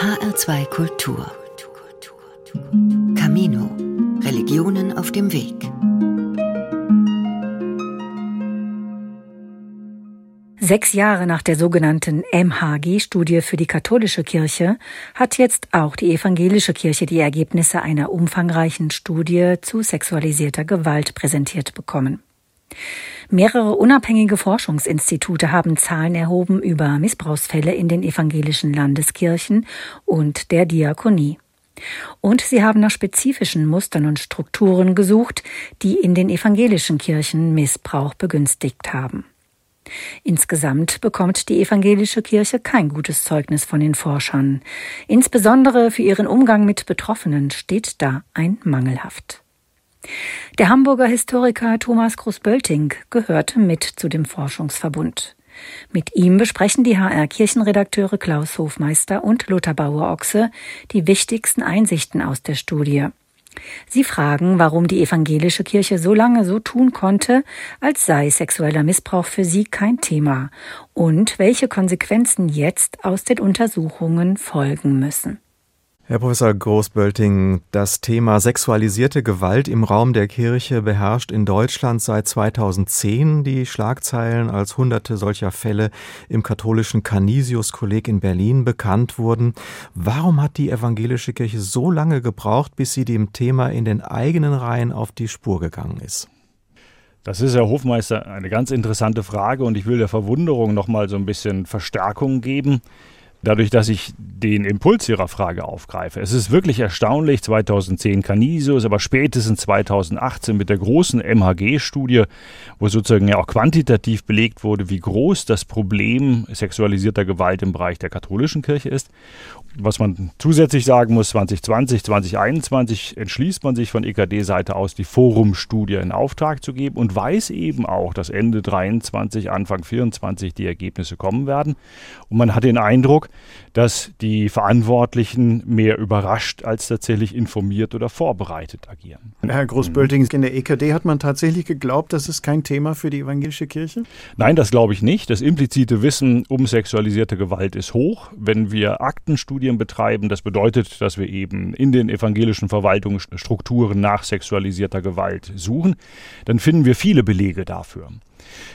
HR2 Kultur. Camino. Religionen auf dem Weg. Sechs Jahre nach der sogenannten MHG-Studie für die katholische Kirche hat jetzt auch die evangelische Kirche die Ergebnisse einer umfangreichen Studie zu sexualisierter Gewalt präsentiert bekommen. Mehrere unabhängige Forschungsinstitute haben Zahlen erhoben über Missbrauchsfälle in den evangelischen Landeskirchen und der Diakonie. Und sie haben nach spezifischen Mustern und Strukturen gesucht, die in den evangelischen Kirchen Missbrauch begünstigt haben. Insgesamt bekommt die evangelische Kirche kein gutes Zeugnis von den Forschern. Insbesondere für ihren Umgang mit Betroffenen steht da ein Mangelhaft. Der Hamburger Historiker Thomas Groß-Bölting gehörte mit zu dem Forschungsverbund. Mit ihm besprechen die HR-Kirchenredakteure Klaus Hofmeister und Lothar Bauer-Ochse die wichtigsten Einsichten aus der Studie. Sie fragen, warum die evangelische Kirche so lange so tun konnte, als sei sexueller Missbrauch für sie kein Thema und welche Konsequenzen jetzt aus den Untersuchungen folgen müssen. Herr Professor Großbölting, das Thema sexualisierte Gewalt im Raum der Kirche beherrscht in Deutschland seit 2010 die Schlagzeilen, als hunderte solcher Fälle im katholischen Canisius-Kolleg in Berlin bekannt wurden. Warum hat die evangelische Kirche so lange gebraucht, bis sie dem Thema in den eigenen Reihen auf die Spur gegangen ist? Das ist, Herr Hofmeister, eine ganz interessante Frage und ich will der Verwunderung noch mal so ein bisschen Verstärkung geben dadurch, dass ich den Impuls Ihrer Frage aufgreife. Es ist wirklich erstaunlich, 2010 Canisius, aber spätestens 2018 mit der großen MHG-Studie, wo sozusagen ja auch quantitativ belegt wurde, wie groß das Problem sexualisierter Gewalt im Bereich der katholischen Kirche ist. Was man zusätzlich sagen muss, 2020, 2021 entschließt man sich von EKD-Seite aus, die Forum-Studie in Auftrag zu geben und weiß eben auch, dass Ende 23, Anfang 24 die Ergebnisse kommen werden. Und man hat den Eindruck, dass die Verantwortlichen mehr überrascht als tatsächlich informiert oder vorbereitet agieren. Herr Großbölting, in der EKD hat man tatsächlich geglaubt, das ist kein Thema für die evangelische Kirche? Nein, das glaube ich nicht. Das implizite Wissen um sexualisierte Gewalt ist hoch. Wenn wir Aktenstudien betreiben, das bedeutet, dass wir eben in den evangelischen Verwaltungsstrukturen nach sexualisierter Gewalt suchen, dann finden wir viele Belege dafür.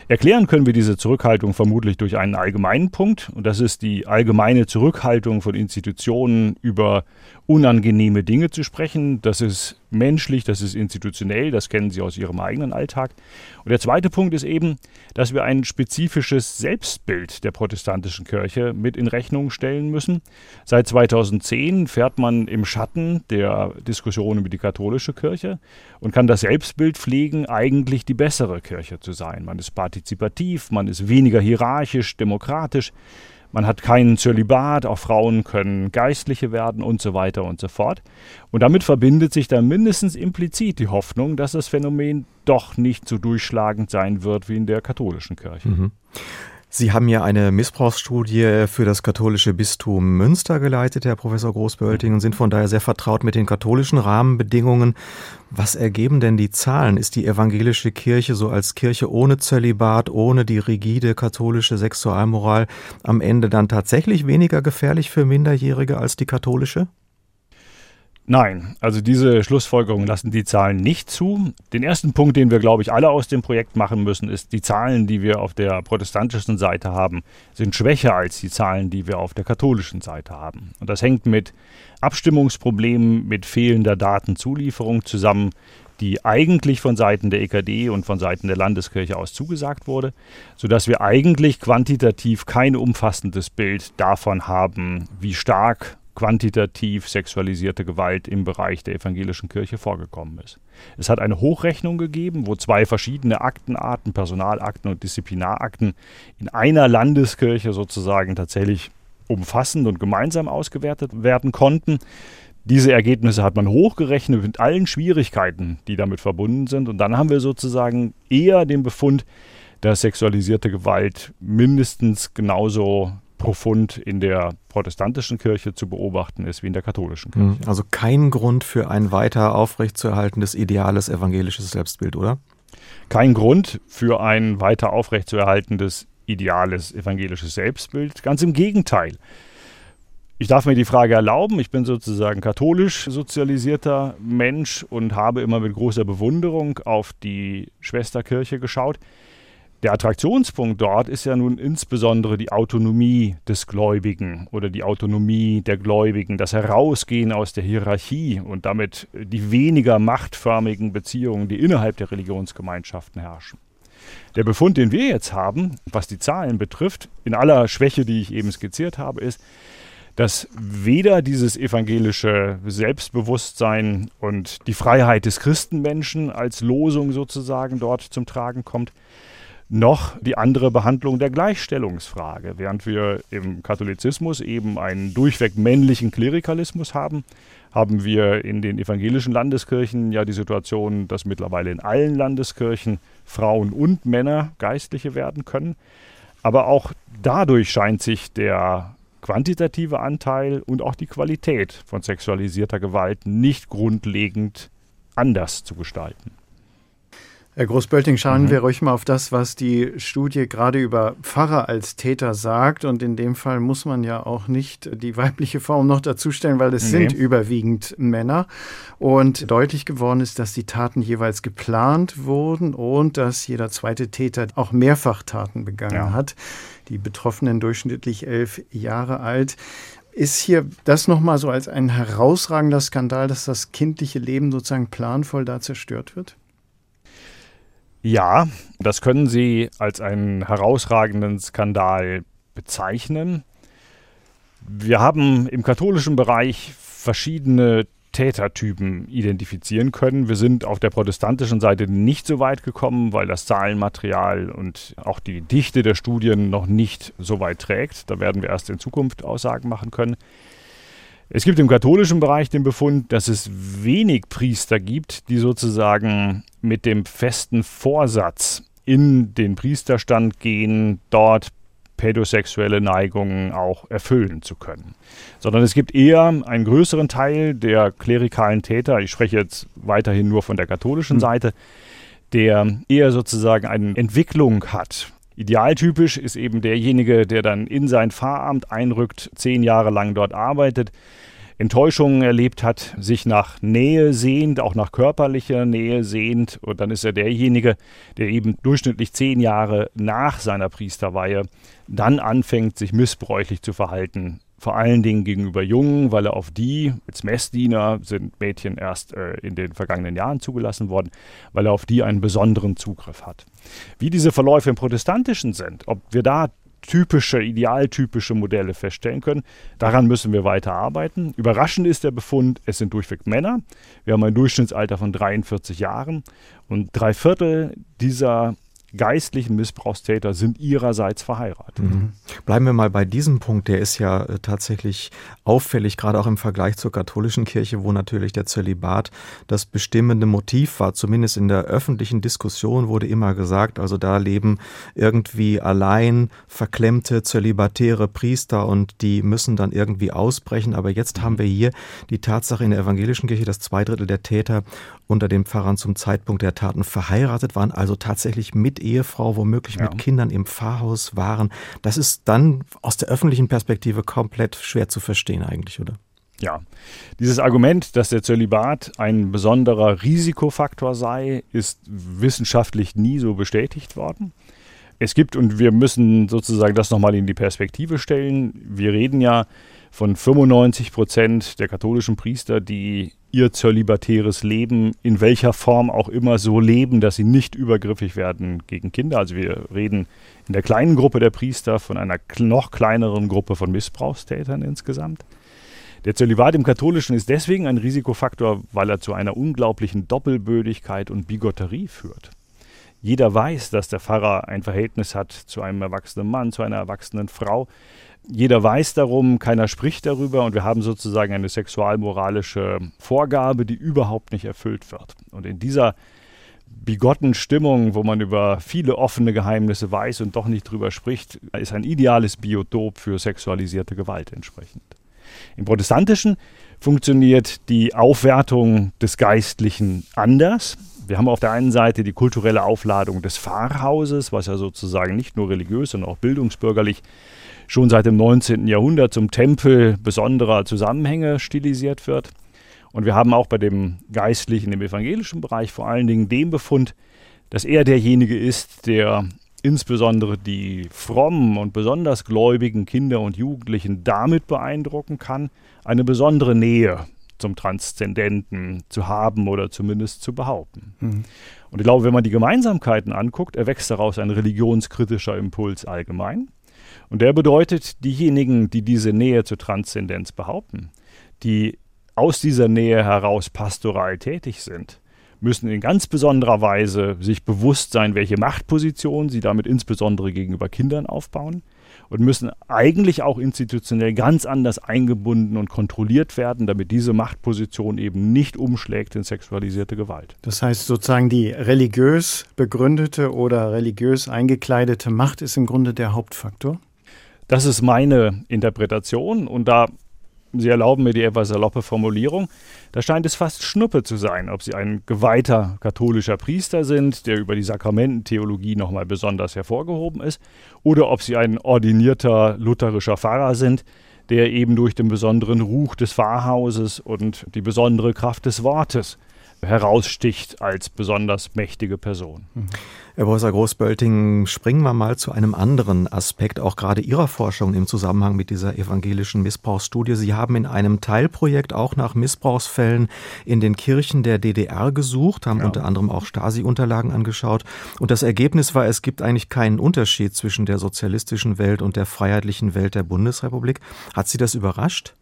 Erklären können wir diese Zurückhaltung vermutlich durch einen allgemeinen Punkt, und das ist die allgemeine Zurückhaltung von Institutionen über unangenehme Dinge zu sprechen. Das ist menschlich, das ist institutionell, das kennen Sie aus Ihrem eigenen Alltag. Und der zweite Punkt ist eben, dass wir ein spezifisches Selbstbild der protestantischen Kirche mit in Rechnung stellen müssen. Seit 2010 fährt man im Schatten der Diskussion über die katholische Kirche und kann das Selbstbild pflegen, eigentlich die bessere Kirche zu sein. Man ist partizipativ, man ist weniger hierarchisch, demokratisch. Man hat keinen Zölibat, auch Frauen können Geistliche werden und so weiter und so fort. Und damit verbindet sich dann mindestens implizit die Hoffnung, dass das Phänomen doch nicht so durchschlagend sein wird wie in der katholischen Kirche. Mhm. Sie haben ja eine Missbrauchsstudie für das katholische Bistum Münster geleitet, Herr Professor Großbölting, und sind von daher sehr vertraut mit den katholischen Rahmenbedingungen. Was ergeben denn die Zahlen? Ist die evangelische Kirche so als Kirche ohne Zölibat, ohne die rigide katholische Sexualmoral am Ende dann tatsächlich weniger gefährlich für Minderjährige als die katholische? Nein, also diese Schlussfolgerungen lassen die Zahlen nicht zu. Den ersten Punkt, den wir, glaube ich, alle aus dem Projekt machen müssen, ist, die Zahlen, die wir auf der protestantischen Seite haben, sind schwächer als die Zahlen, die wir auf der katholischen Seite haben. Und das hängt mit Abstimmungsproblemen, mit fehlender Datenzulieferung zusammen, die eigentlich von Seiten der EKD und von Seiten der Landeskirche aus zugesagt wurde, sodass wir eigentlich quantitativ kein umfassendes Bild davon haben, wie stark quantitativ sexualisierte Gewalt im Bereich der evangelischen Kirche vorgekommen ist. Es hat eine Hochrechnung gegeben, wo zwei verschiedene Aktenarten, Personalakten und Disziplinarakten in einer Landeskirche sozusagen tatsächlich umfassend und gemeinsam ausgewertet werden konnten. Diese Ergebnisse hat man hochgerechnet mit allen Schwierigkeiten, die damit verbunden sind. Und dann haben wir sozusagen eher den Befund, dass sexualisierte Gewalt mindestens genauso profund in der protestantischen Kirche zu beobachten ist wie in der katholischen Kirche. Hm, also kein Grund für ein weiter aufrechtzuerhaltendes ideales evangelisches Selbstbild, oder? Kein Grund für ein weiter aufrechtzuerhaltendes ideales evangelisches Selbstbild. Ganz im Gegenteil. Ich darf mir die Frage erlauben, ich bin sozusagen katholisch sozialisierter Mensch und habe immer mit großer Bewunderung auf die Schwesterkirche geschaut. Der Attraktionspunkt dort ist ja nun insbesondere die Autonomie des Gläubigen oder die Autonomie der Gläubigen, das Herausgehen aus der Hierarchie und damit die weniger machtförmigen Beziehungen, die innerhalb der Religionsgemeinschaften herrschen. Der Befund, den wir jetzt haben, was die Zahlen betrifft, in aller Schwäche, die ich eben skizziert habe, ist, dass weder dieses evangelische Selbstbewusstsein und die Freiheit des Christenmenschen als Losung sozusagen dort zum Tragen kommt, noch die andere Behandlung der Gleichstellungsfrage. Während wir im Katholizismus eben einen durchweg männlichen Klerikalismus haben, haben wir in den evangelischen Landeskirchen ja die Situation, dass mittlerweile in allen Landeskirchen Frauen und Männer Geistliche werden können. Aber auch dadurch scheint sich der quantitative Anteil und auch die Qualität von sexualisierter Gewalt nicht grundlegend anders zu gestalten. Herr Großbölting, schauen mhm. wir ruhig mal auf das, was die Studie gerade über Pfarrer als Täter sagt. Und in dem Fall muss man ja auch nicht die weibliche Form noch dazustellen, weil es nee. sind überwiegend Männer. Und deutlich geworden ist, dass die Taten jeweils geplant wurden und dass jeder zweite Täter auch Mehrfachtaten begangen ja. hat. Die Betroffenen durchschnittlich elf Jahre alt. Ist hier das nochmal so als ein herausragender Skandal, dass das kindliche Leben sozusagen planvoll da zerstört wird? Ja, das können Sie als einen herausragenden Skandal bezeichnen. Wir haben im katholischen Bereich verschiedene Tätertypen identifizieren können. Wir sind auf der protestantischen Seite nicht so weit gekommen, weil das Zahlenmaterial und auch die Dichte der Studien noch nicht so weit trägt. Da werden wir erst in Zukunft Aussagen machen können. Es gibt im katholischen Bereich den Befund, dass es wenig Priester gibt, die sozusagen mit dem festen Vorsatz in den Priesterstand gehen, dort pädosexuelle Neigungen auch erfüllen zu können. Sondern es gibt eher einen größeren Teil der klerikalen Täter, ich spreche jetzt weiterhin nur von der katholischen hm. Seite, der eher sozusagen eine Entwicklung hat Idealtypisch ist eben derjenige, der dann in sein Pfarramt einrückt, zehn Jahre lang dort arbeitet, Enttäuschungen erlebt hat, sich nach Nähe sehnt, auch nach körperlicher Nähe sehnt. Und dann ist er derjenige, der eben durchschnittlich zehn Jahre nach seiner Priesterweihe dann anfängt, sich missbräuchlich zu verhalten vor allen Dingen gegenüber Jungen, weil er auf die, als Messdiener sind Mädchen erst äh, in den vergangenen Jahren zugelassen worden, weil er auf die einen besonderen Zugriff hat. Wie diese Verläufe im Protestantischen sind, ob wir da typische, idealtypische Modelle feststellen können. Daran müssen wir weiter arbeiten. Überraschend ist der Befund, es sind durchweg Männer. Wir haben ein Durchschnittsalter von 43 Jahren und drei Viertel dieser geistlichen Missbrauchstäter sind ihrerseits verheiratet. Mhm. Bleiben wir mal bei diesem Punkt, der ist ja äh, tatsächlich auffällig, gerade auch im Vergleich zur katholischen Kirche, wo natürlich der Zölibat das bestimmende Motiv war. Zumindest in der öffentlichen Diskussion wurde immer gesagt, also da leben irgendwie allein verklemmte zölibatäre Priester und die müssen dann irgendwie ausbrechen. Aber jetzt haben wir hier die Tatsache in der evangelischen Kirche, dass zwei Drittel der Täter unter den Pfarrern zum Zeitpunkt der Taten verheiratet waren, also tatsächlich mit Ehefrau, womöglich ja. mit Kindern im Pfarrhaus waren. Das ist dann aus der öffentlichen Perspektive komplett schwer zu verstehen eigentlich, oder? Ja, dieses Argument, dass der Zölibat ein besonderer Risikofaktor sei, ist wissenschaftlich nie so bestätigt worden. Es gibt, und wir müssen sozusagen das nochmal in die Perspektive stellen, wir reden ja von 95 Prozent der katholischen Priester, die ihr zölibatäres Leben in welcher Form auch immer so leben, dass sie nicht übergriffig werden gegen Kinder. Also wir reden in der kleinen Gruppe der Priester von einer noch kleineren Gruppe von Missbrauchstätern insgesamt. Der Zölibat im Katholischen ist deswegen ein Risikofaktor, weil er zu einer unglaublichen Doppelbödigkeit und Bigotterie führt. Jeder weiß, dass der Pfarrer ein Verhältnis hat zu einem erwachsenen Mann, zu einer erwachsenen Frau jeder weiß darum, keiner spricht darüber und wir haben sozusagen eine sexualmoralische Vorgabe, die überhaupt nicht erfüllt wird. Und in dieser bigotten Stimmung, wo man über viele offene Geheimnisse weiß und doch nicht drüber spricht, ist ein ideales Biotop für sexualisierte Gewalt entsprechend. Im Protestantischen funktioniert die Aufwertung des Geistlichen anders. Wir haben auf der einen Seite die kulturelle Aufladung des Pfarrhauses, was ja sozusagen nicht nur religiös, sondern auch bildungsbürgerlich schon seit dem 19. Jahrhundert zum Tempel besonderer Zusammenhänge stilisiert wird. Und wir haben auch bei dem Geistlichen im evangelischen Bereich vor allen Dingen den Befund, dass er derjenige ist, der insbesondere die frommen und besonders gläubigen Kinder und Jugendlichen damit beeindrucken kann, eine besondere Nähe zum Transzendenten zu haben oder zumindest zu behaupten. Mhm. Und ich glaube, wenn man die Gemeinsamkeiten anguckt, erwächst daraus ein religionskritischer Impuls allgemein. Und der bedeutet, diejenigen, die diese Nähe zur Transzendenz behaupten, die aus dieser Nähe heraus pastoral tätig sind, müssen in ganz besonderer Weise sich bewusst sein, welche Machtposition sie damit insbesondere gegenüber Kindern aufbauen und müssen eigentlich auch institutionell ganz anders eingebunden und kontrolliert werden, damit diese Machtposition eben nicht umschlägt in sexualisierte Gewalt. Das heißt sozusagen die religiös begründete oder religiös eingekleidete Macht ist im Grunde der Hauptfaktor? Das ist meine Interpretation und da Sie erlauben mir die etwas saloppe Formulierung. Da scheint es fast Schnuppe zu sein, ob Sie ein geweihter katholischer Priester sind, der über die Sakramententheologie nochmal besonders hervorgehoben ist, oder ob Sie ein ordinierter lutherischer Pfarrer sind, der eben durch den besonderen Ruch des Pfarrhauses und die besondere Kraft des Wortes heraussticht als besonders mächtige Person. Mhm. Herr Professor Großbölting, springen wir mal zu einem anderen Aspekt, auch gerade Ihrer Forschung im Zusammenhang mit dieser evangelischen Missbrauchsstudie. Sie haben in einem Teilprojekt auch nach Missbrauchsfällen in den Kirchen der DDR gesucht, haben ja. unter anderem auch Stasi-Unterlagen angeschaut. Und das Ergebnis war, es gibt eigentlich keinen Unterschied zwischen der sozialistischen Welt und der freiheitlichen Welt der Bundesrepublik. Hat Sie das überrascht?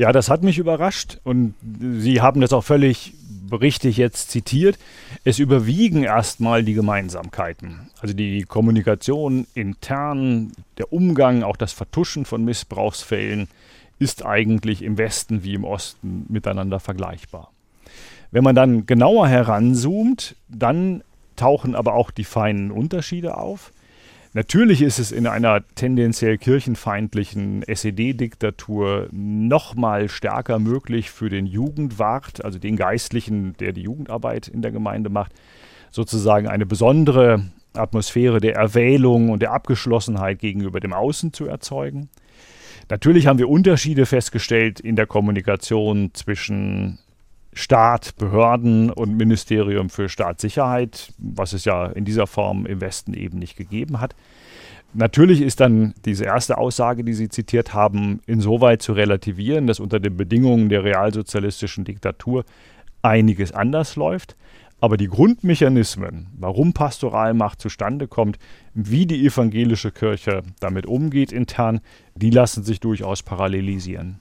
Ja, das hat mich überrascht und Sie haben das auch völlig richtig jetzt zitiert. Es überwiegen erstmal die Gemeinsamkeiten. Also die Kommunikation intern, der Umgang, auch das Vertuschen von Missbrauchsfällen ist eigentlich im Westen wie im Osten miteinander vergleichbar. Wenn man dann genauer heranzoomt, dann tauchen aber auch die feinen Unterschiede auf. Natürlich ist es in einer tendenziell kirchenfeindlichen SED-Diktatur noch mal stärker möglich für den Jugendwart, also den Geistlichen, der die Jugendarbeit in der Gemeinde macht, sozusagen eine besondere Atmosphäre der Erwählung und der Abgeschlossenheit gegenüber dem Außen zu erzeugen. Natürlich haben wir Unterschiede festgestellt in der Kommunikation zwischen Staat, Behörden und Ministerium für Staatssicherheit, was es ja in dieser Form im Westen eben nicht gegeben hat. Natürlich ist dann diese erste Aussage, die Sie zitiert haben, insoweit zu relativieren, dass unter den Bedingungen der realsozialistischen Diktatur einiges anders läuft. Aber die Grundmechanismen, warum Pastoralmacht zustande kommt, wie die evangelische Kirche damit umgeht intern, die lassen sich durchaus parallelisieren.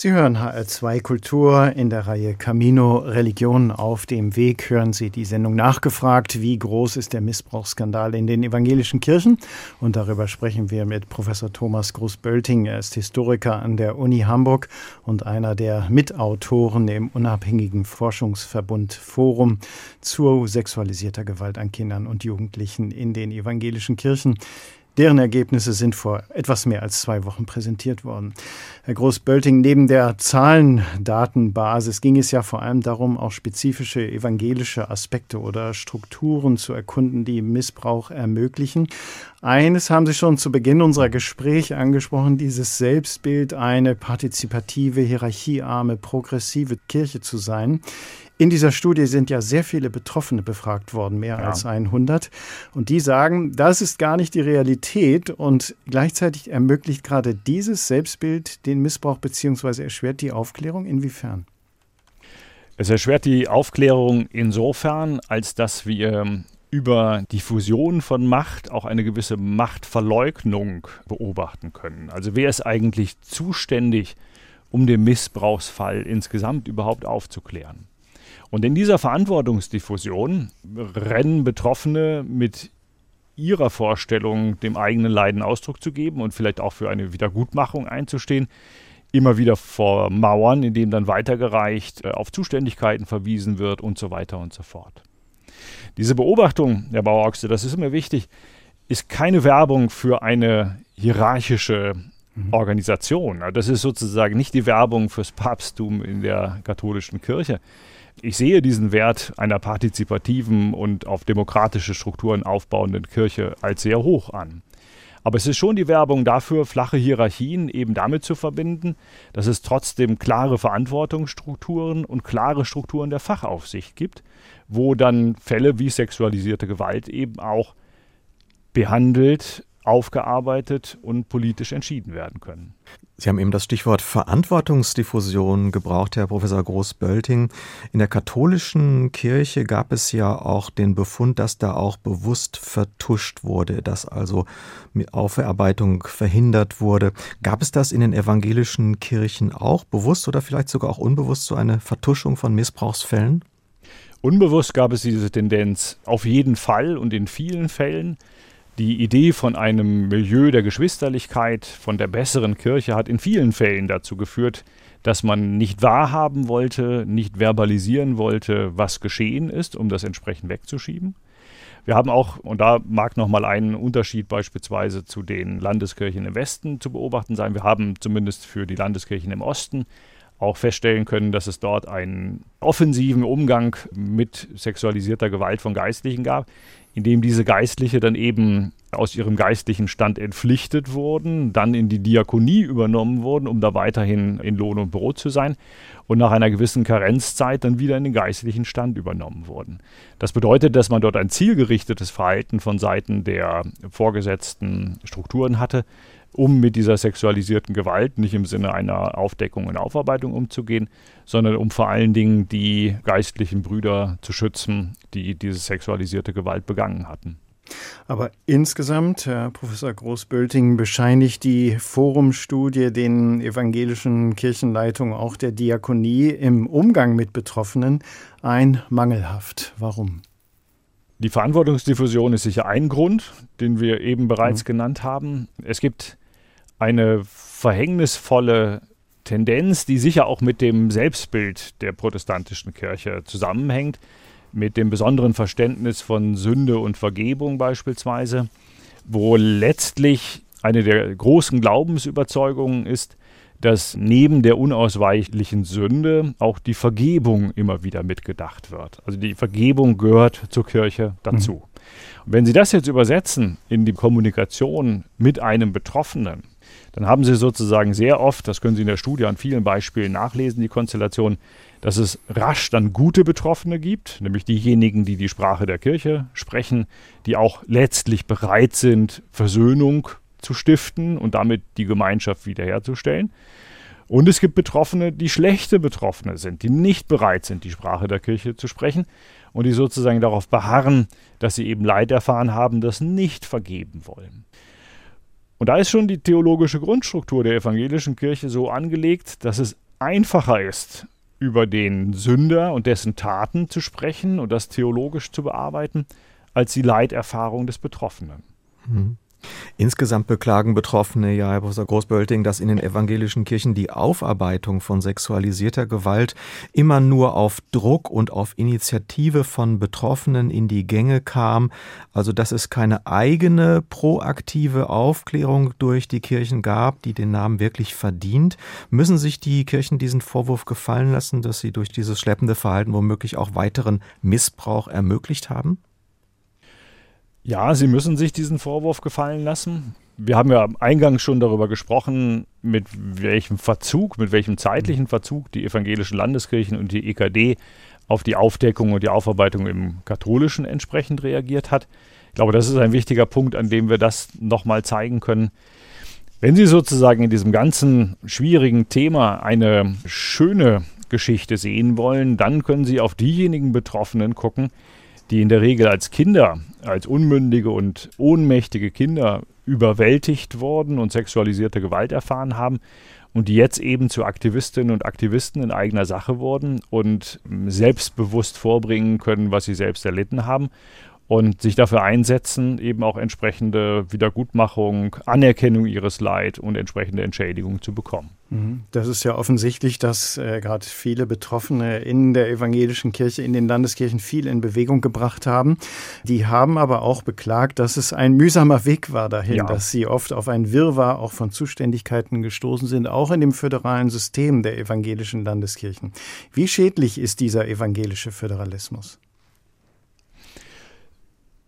Sie hören HR2 Kultur in der Reihe Camino Religion auf dem Weg. Hören Sie die Sendung nachgefragt, wie groß ist der Missbrauchsskandal in den evangelischen Kirchen? Und darüber sprechen wir mit Professor Thomas Groß-Bölting. Er ist Historiker an der Uni Hamburg und einer der Mitautoren im unabhängigen Forschungsverbund Forum zur sexualisierter Gewalt an Kindern und Jugendlichen in den evangelischen Kirchen. Deren Ergebnisse sind vor etwas mehr als zwei Wochen präsentiert worden. Herr Groß-Bölting, neben der Zahlendatenbasis ging es ja vor allem darum, auch spezifische evangelische Aspekte oder Strukturen zu erkunden, die Missbrauch ermöglichen. Eines haben Sie schon zu Beginn unserer Gespräche angesprochen, dieses Selbstbild, eine partizipative, hierarchiearme, progressive Kirche zu sein. In dieser Studie sind ja sehr viele Betroffene befragt worden, mehr ja. als 100. Und die sagen, das ist gar nicht die Realität und gleichzeitig ermöglicht gerade dieses Selbstbild den Missbrauch bzw. erschwert die Aufklärung. Inwiefern? Es erschwert die Aufklärung insofern, als dass wir über die Fusion von Macht auch eine gewisse Machtverleugnung beobachten können. Also wer ist eigentlich zuständig, um den Missbrauchsfall insgesamt überhaupt aufzuklären? Und in dieser Verantwortungsdiffusion rennen Betroffene mit ihrer Vorstellung, dem eigenen Leiden Ausdruck zu geben und vielleicht auch für eine Wiedergutmachung einzustehen, immer wieder vor Mauern, in denen dann weitergereicht, äh, auf Zuständigkeiten verwiesen wird und so weiter und so fort. Diese Beobachtung, Herr Bauerachse, das ist immer wichtig, ist keine Werbung für eine hierarchische mhm. Organisation. Das ist sozusagen nicht die Werbung fürs Papsttum in der katholischen Kirche, ich sehe diesen Wert einer partizipativen und auf demokratische Strukturen aufbauenden Kirche als sehr hoch an. Aber es ist schon die Werbung dafür, flache Hierarchien eben damit zu verbinden, dass es trotzdem klare Verantwortungsstrukturen und klare Strukturen der Fachaufsicht gibt, wo dann Fälle wie sexualisierte Gewalt eben auch behandelt aufgearbeitet und politisch entschieden werden können. Sie haben eben das Stichwort Verantwortungsdiffusion gebraucht, Herr Professor Groß-Bölting. In der katholischen Kirche gab es ja auch den Befund, dass da auch bewusst vertuscht wurde, dass also Aufarbeitung verhindert wurde. Gab es das in den evangelischen Kirchen auch bewusst oder vielleicht sogar auch unbewusst so eine Vertuschung von Missbrauchsfällen? Unbewusst gab es diese Tendenz auf jeden Fall und in vielen Fällen. Die Idee von einem Milieu der Geschwisterlichkeit, von der besseren Kirche hat in vielen Fällen dazu geführt, dass man nicht wahrhaben wollte, nicht verbalisieren wollte, was geschehen ist, um das entsprechend wegzuschieben. Wir haben auch, und da mag nochmal ein Unterschied beispielsweise zu den Landeskirchen im Westen zu beobachten sein, wir haben zumindest für die Landeskirchen im Osten auch feststellen können, dass es dort einen offensiven Umgang mit sexualisierter Gewalt von Geistlichen gab indem diese Geistliche dann eben aus ihrem geistlichen Stand entpflichtet wurden, dann in die Diakonie übernommen wurden, um da weiterhin in Lohn und Brot zu sein und nach einer gewissen Karenzzeit dann wieder in den geistlichen Stand übernommen wurden. Das bedeutet, dass man dort ein zielgerichtetes Verhalten von Seiten der vorgesetzten Strukturen hatte, um mit dieser sexualisierten Gewalt nicht im Sinne einer Aufdeckung und Aufarbeitung umzugehen, sondern um vor allen Dingen die geistlichen Brüder zu schützen, die diese sexualisierte Gewalt begangen hatten. Aber insgesamt, Herr Professor Großbölting, bescheinigt die Forumstudie den evangelischen Kirchenleitungen, auch der Diakonie, im Umgang mit Betroffenen ein mangelhaft. Warum? Die Verantwortungsdiffusion ist sicher ein Grund, den wir eben bereits mhm. genannt haben. Es gibt eine verhängnisvolle Tendenz, die sicher auch mit dem Selbstbild der protestantischen Kirche zusammenhängt, mit dem besonderen Verständnis von Sünde und Vergebung beispielsweise, wo letztlich eine der großen Glaubensüberzeugungen ist, dass neben der unausweichlichen Sünde auch die Vergebung immer wieder mitgedacht wird. Also die Vergebung gehört zur Kirche dazu. Mhm. Und wenn Sie das jetzt übersetzen in die Kommunikation mit einem Betroffenen, dann haben Sie sozusagen sehr oft, das können Sie in der Studie an vielen Beispielen nachlesen, die Konstellation, dass es rasch dann gute Betroffene gibt, nämlich diejenigen, die die Sprache der Kirche sprechen, die auch letztlich bereit sind, Versöhnung zu stiften und damit die Gemeinschaft wiederherzustellen. Und es gibt Betroffene, die schlechte Betroffene sind, die nicht bereit sind, die Sprache der Kirche zu sprechen und die sozusagen darauf beharren, dass sie eben Leid erfahren haben, das nicht vergeben wollen. Und da ist schon die theologische Grundstruktur der evangelischen Kirche so angelegt, dass es einfacher ist, über den Sünder und dessen Taten zu sprechen und das theologisch zu bearbeiten, als die Leiterfahrung des Betroffenen. Mhm. Insgesamt beklagen Betroffene, ja, Herr Professor Großbölting, dass in den evangelischen Kirchen die Aufarbeitung von sexualisierter Gewalt immer nur auf Druck und auf Initiative von Betroffenen in die Gänge kam, also dass es keine eigene proaktive Aufklärung durch die Kirchen gab, die den Namen wirklich verdient. Müssen sich die Kirchen diesen Vorwurf gefallen lassen, dass sie durch dieses schleppende Verhalten womöglich auch weiteren Missbrauch ermöglicht haben? Ja, sie müssen sich diesen Vorwurf gefallen lassen. Wir haben ja eingangs schon darüber gesprochen, mit welchem Verzug, mit welchem zeitlichen Verzug die evangelischen Landeskirchen und die EKD auf die Aufdeckung und die Aufarbeitung im Katholischen entsprechend reagiert hat. Ich glaube, das ist ein wichtiger Punkt, an dem wir das nochmal zeigen können. Wenn Sie sozusagen in diesem ganzen schwierigen Thema eine schöne Geschichte sehen wollen, dann können Sie auf diejenigen Betroffenen gucken, die in der Regel als Kinder, als unmündige und ohnmächtige Kinder überwältigt worden und sexualisierte Gewalt erfahren haben und die jetzt eben zu Aktivistinnen und Aktivisten in eigener Sache wurden und selbstbewusst vorbringen können, was sie selbst erlitten haben und sich dafür einsetzen, eben auch entsprechende Wiedergutmachung, Anerkennung ihres Leid und entsprechende Entschädigung zu bekommen. Mhm. Das ist ja offensichtlich, dass äh, gerade viele Betroffene in der evangelischen Kirche, in den Landeskirchen viel in Bewegung gebracht haben. Die haben aber auch beklagt, dass es ein mühsamer Weg war dahin, ja. dass sie oft auf ein Wirrwarr auch von Zuständigkeiten gestoßen sind, auch in dem föderalen System der evangelischen Landeskirchen. Wie schädlich ist dieser evangelische Föderalismus?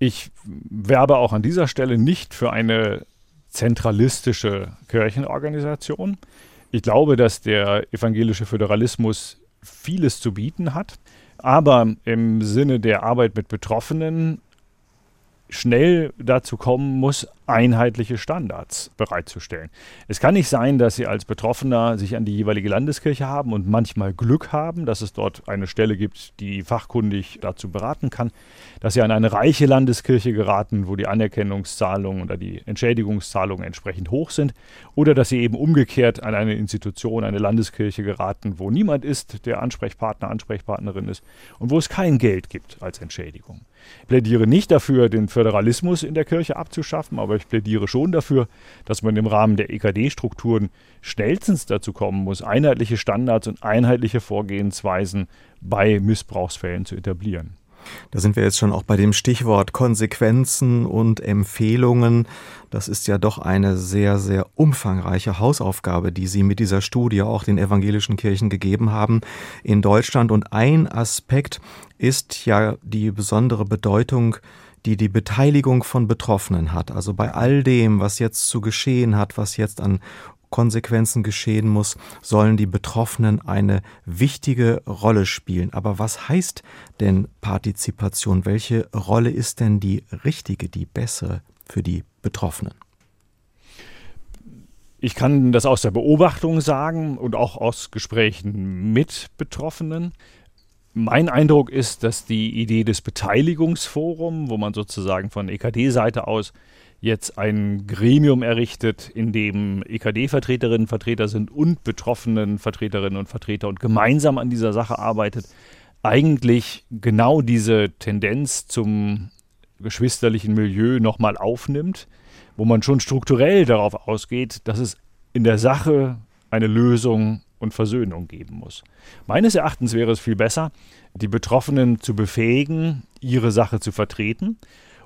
Ich werbe auch an dieser Stelle nicht für eine zentralistische Kirchenorganisation. Ich glaube, dass der evangelische Föderalismus vieles zu bieten hat, aber im Sinne der Arbeit mit Betroffenen schnell dazu kommen muss, einheitliche Standards bereitzustellen. Es kann nicht sein, dass Sie als Betroffener sich an die jeweilige Landeskirche haben und manchmal Glück haben, dass es dort eine Stelle gibt, die fachkundig dazu beraten kann, dass Sie an eine reiche Landeskirche geraten, wo die Anerkennungszahlungen oder die Entschädigungszahlungen entsprechend hoch sind, oder dass Sie eben umgekehrt an eine Institution, eine Landeskirche geraten, wo niemand ist, der Ansprechpartner, Ansprechpartnerin ist und wo es kein Geld gibt als Entschädigung. Ich plädiere nicht dafür, den Föderalismus in der Kirche abzuschaffen, aber ich plädiere schon dafür, dass man im Rahmen der EKD-Strukturen schnellstens dazu kommen muss, einheitliche Standards und einheitliche Vorgehensweisen bei Missbrauchsfällen zu etablieren. Da sind wir jetzt schon auch bei dem Stichwort Konsequenzen und Empfehlungen. Das ist ja doch eine sehr, sehr umfangreiche Hausaufgabe, die Sie mit dieser Studie auch den evangelischen Kirchen gegeben haben in Deutschland. Und ein Aspekt ist ja die besondere Bedeutung die die Beteiligung von Betroffenen hat. Also bei all dem, was jetzt zu geschehen hat, was jetzt an Konsequenzen geschehen muss, sollen die Betroffenen eine wichtige Rolle spielen. Aber was heißt denn Partizipation? Welche Rolle ist denn die richtige, die bessere für die Betroffenen? Ich kann das aus der Beobachtung sagen und auch aus Gesprächen mit Betroffenen. Mein Eindruck ist, dass die Idee des Beteiligungsforums, wo man sozusagen von EKD-Seite aus jetzt ein Gremium errichtet, in dem EKD-Vertreterinnen und Vertreter sind und betroffenen Vertreterinnen und Vertreter und gemeinsam an dieser Sache arbeitet, eigentlich genau diese Tendenz zum geschwisterlichen Milieu nochmal aufnimmt, wo man schon strukturell darauf ausgeht, dass es in der Sache eine Lösung und Versöhnung geben muss. Meines Erachtens wäre es viel besser, die Betroffenen zu befähigen, ihre Sache zu vertreten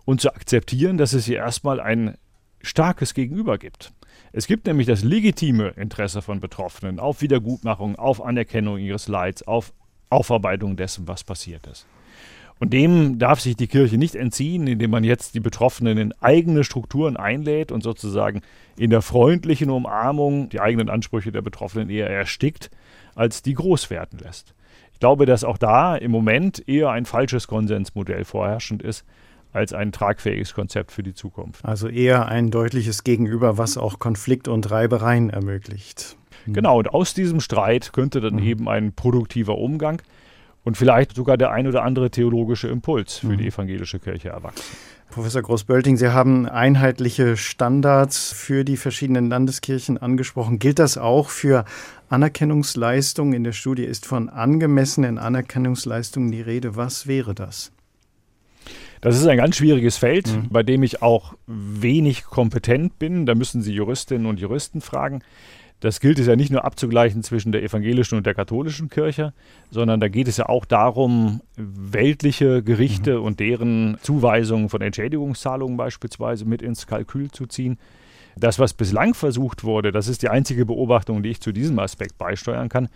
und zu akzeptieren, dass es hier erstmal ein starkes Gegenüber gibt. Es gibt nämlich das legitime Interesse von Betroffenen auf Wiedergutmachung, auf Anerkennung ihres Leids, auf Aufarbeitung dessen, was passiert ist. Und dem darf sich die Kirche nicht entziehen, indem man jetzt die Betroffenen in eigene Strukturen einlädt und sozusagen in der freundlichen Umarmung die eigenen Ansprüche der Betroffenen eher erstickt, als die groß werden lässt. Ich glaube, dass auch da im Moment eher ein falsches Konsensmodell vorherrschend ist, als ein tragfähiges Konzept für die Zukunft. Also eher ein deutliches Gegenüber, was auch Konflikt und Reibereien ermöglicht. Hm. Genau, und aus diesem Streit könnte dann mhm. eben ein produktiver Umgang und vielleicht sogar der ein oder andere theologische Impuls für mhm. die evangelische Kirche erwachsen. Professor Groß-Bölting, Sie haben einheitliche Standards für die verschiedenen Landeskirchen angesprochen. Gilt das auch für Anerkennungsleistungen? In der Studie ist von angemessenen Anerkennungsleistungen die Rede. Was wäre das? Das ist ein ganz schwieriges Feld, mhm. bei dem ich auch wenig kompetent bin. Da müssen Sie Juristinnen und Juristen fragen. Das gilt es ja nicht nur abzugleichen zwischen der evangelischen und der katholischen Kirche, sondern da geht es ja auch darum, weltliche Gerichte mhm. und deren Zuweisungen von Entschädigungszahlungen beispielsweise mit ins Kalkül zu ziehen. Das, was bislang versucht wurde, das ist die einzige Beobachtung, die ich zu diesem Aspekt beisteuern kann,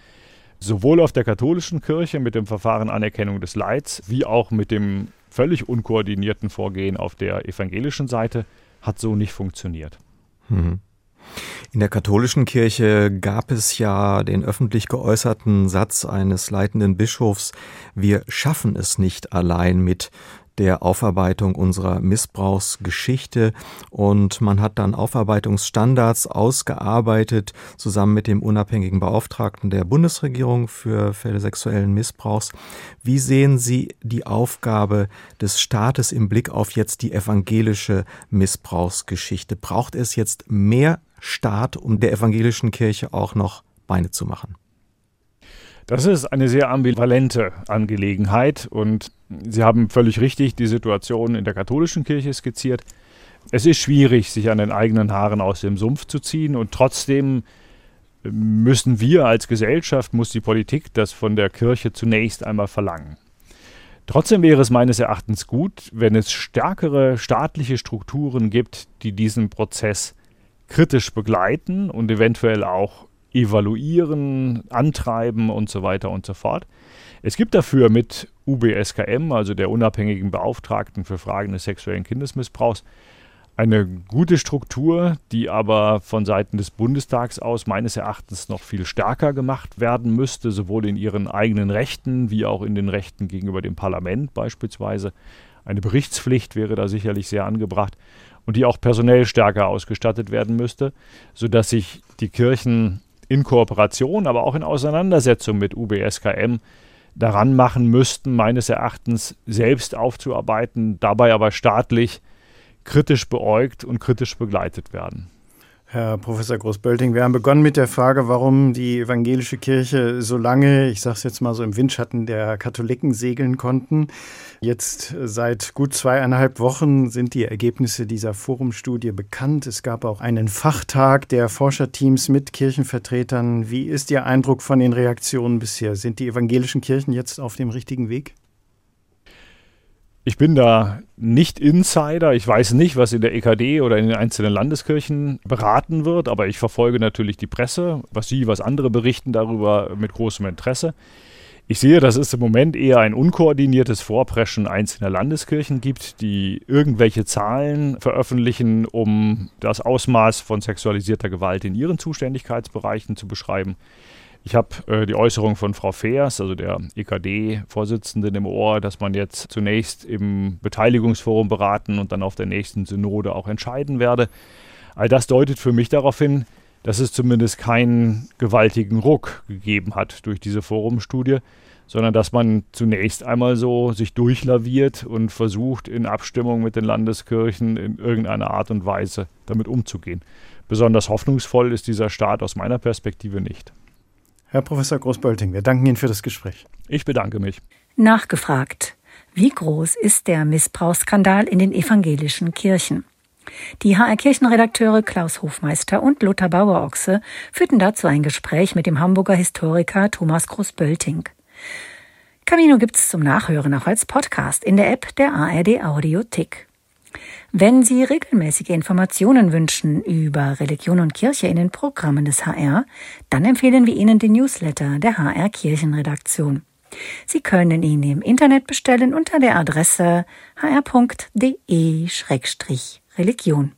sowohl auf der katholischen Kirche mit dem Verfahren Anerkennung des Leids, wie auch mit dem völlig unkoordinierten Vorgehen auf der evangelischen Seite hat so nicht funktioniert. Mhm. In der katholischen Kirche gab es ja den öffentlich geäußerten Satz eines leitenden Bischofs, wir schaffen es nicht allein mit der Aufarbeitung unserer Missbrauchsgeschichte und man hat dann Aufarbeitungsstandards ausgearbeitet zusammen mit dem unabhängigen Beauftragten der Bundesregierung für Fälle sexuellen Missbrauchs. Wie sehen Sie die Aufgabe des Staates im Blick auf jetzt die evangelische Missbrauchsgeschichte? Braucht es jetzt mehr Staat, um der evangelischen Kirche auch noch Beine zu machen? Das ist eine sehr ambivalente Angelegenheit und Sie haben völlig richtig die Situation in der katholischen Kirche skizziert. Es ist schwierig, sich an den eigenen Haaren aus dem Sumpf zu ziehen und trotzdem müssen wir als Gesellschaft, muss die Politik das von der Kirche zunächst einmal verlangen. Trotzdem wäre es meines Erachtens gut, wenn es stärkere staatliche Strukturen gibt, die diesen Prozess kritisch begleiten und eventuell auch evaluieren, antreiben und so weiter und so fort. Es gibt dafür mit UBSKM, also der unabhängigen Beauftragten für Fragen des sexuellen Kindesmissbrauchs, eine gute Struktur, die aber von Seiten des Bundestags aus meines Erachtens noch viel stärker gemacht werden müsste, sowohl in ihren eigenen Rechten wie auch in den Rechten gegenüber dem Parlament beispielsweise. Eine Berichtspflicht wäre da sicherlich sehr angebracht und die auch personell stärker ausgestattet werden müsste, sodass sich die Kirchen in Kooperation, aber auch in Auseinandersetzung mit UBSKM daran machen müssten, meines Erachtens selbst aufzuarbeiten, dabei aber staatlich kritisch beäugt und kritisch begleitet werden. Herr Professor Großbölting, wir haben begonnen mit der Frage, warum die evangelische Kirche so lange, ich sage es jetzt mal so im Windschatten der Katholiken segeln konnten. Jetzt seit gut zweieinhalb Wochen sind die Ergebnisse dieser Forumstudie bekannt. Es gab auch einen Fachtag der Forscherteams mit Kirchenvertretern. Wie ist Ihr Eindruck von den Reaktionen bisher? Sind die evangelischen Kirchen jetzt auf dem richtigen Weg? Ich bin da nicht Insider. Ich weiß nicht, was in der EKD oder in den einzelnen Landeskirchen beraten wird, aber ich verfolge natürlich die Presse, was Sie, was andere berichten darüber mit großem Interesse. Ich sehe, dass es im Moment eher ein unkoordiniertes Vorpreschen einzelner Landeskirchen gibt, die irgendwelche Zahlen veröffentlichen, um das Ausmaß von sexualisierter Gewalt in ihren Zuständigkeitsbereichen zu beschreiben. Ich habe äh, die Äußerung von Frau Feers, also der EKD-Vorsitzenden, im Ohr, dass man jetzt zunächst im Beteiligungsforum beraten und dann auf der nächsten Synode auch entscheiden werde. All das deutet für mich darauf hin, dass es zumindest keinen gewaltigen Ruck gegeben hat durch diese Forumstudie, sondern dass man zunächst einmal so sich durchlaviert und versucht, in Abstimmung mit den Landeskirchen in irgendeiner Art und Weise damit umzugehen. Besonders hoffnungsvoll ist dieser Start aus meiner Perspektive nicht. Herr Professor Großbölting, wir danken Ihnen für das Gespräch. Ich bedanke mich. Nachgefragt. Wie groß ist der Missbrauchsskandal in den evangelischen Kirchen? Die HR Kirchenredakteure Klaus Hofmeister und Lothar Bauerochse führten dazu ein Gespräch mit dem Hamburger Historiker Thomas Großbölting. Camino gibt's zum Nachhören auch als Podcast in der App der ARD Audiothek. Wenn Sie regelmäßige Informationen wünschen über Religion und Kirche in den Programmen des HR, dann empfehlen wir Ihnen den Newsletter der HR Kirchenredaktion. Sie können ihn im Internet bestellen unter der Adresse hr.de-religion.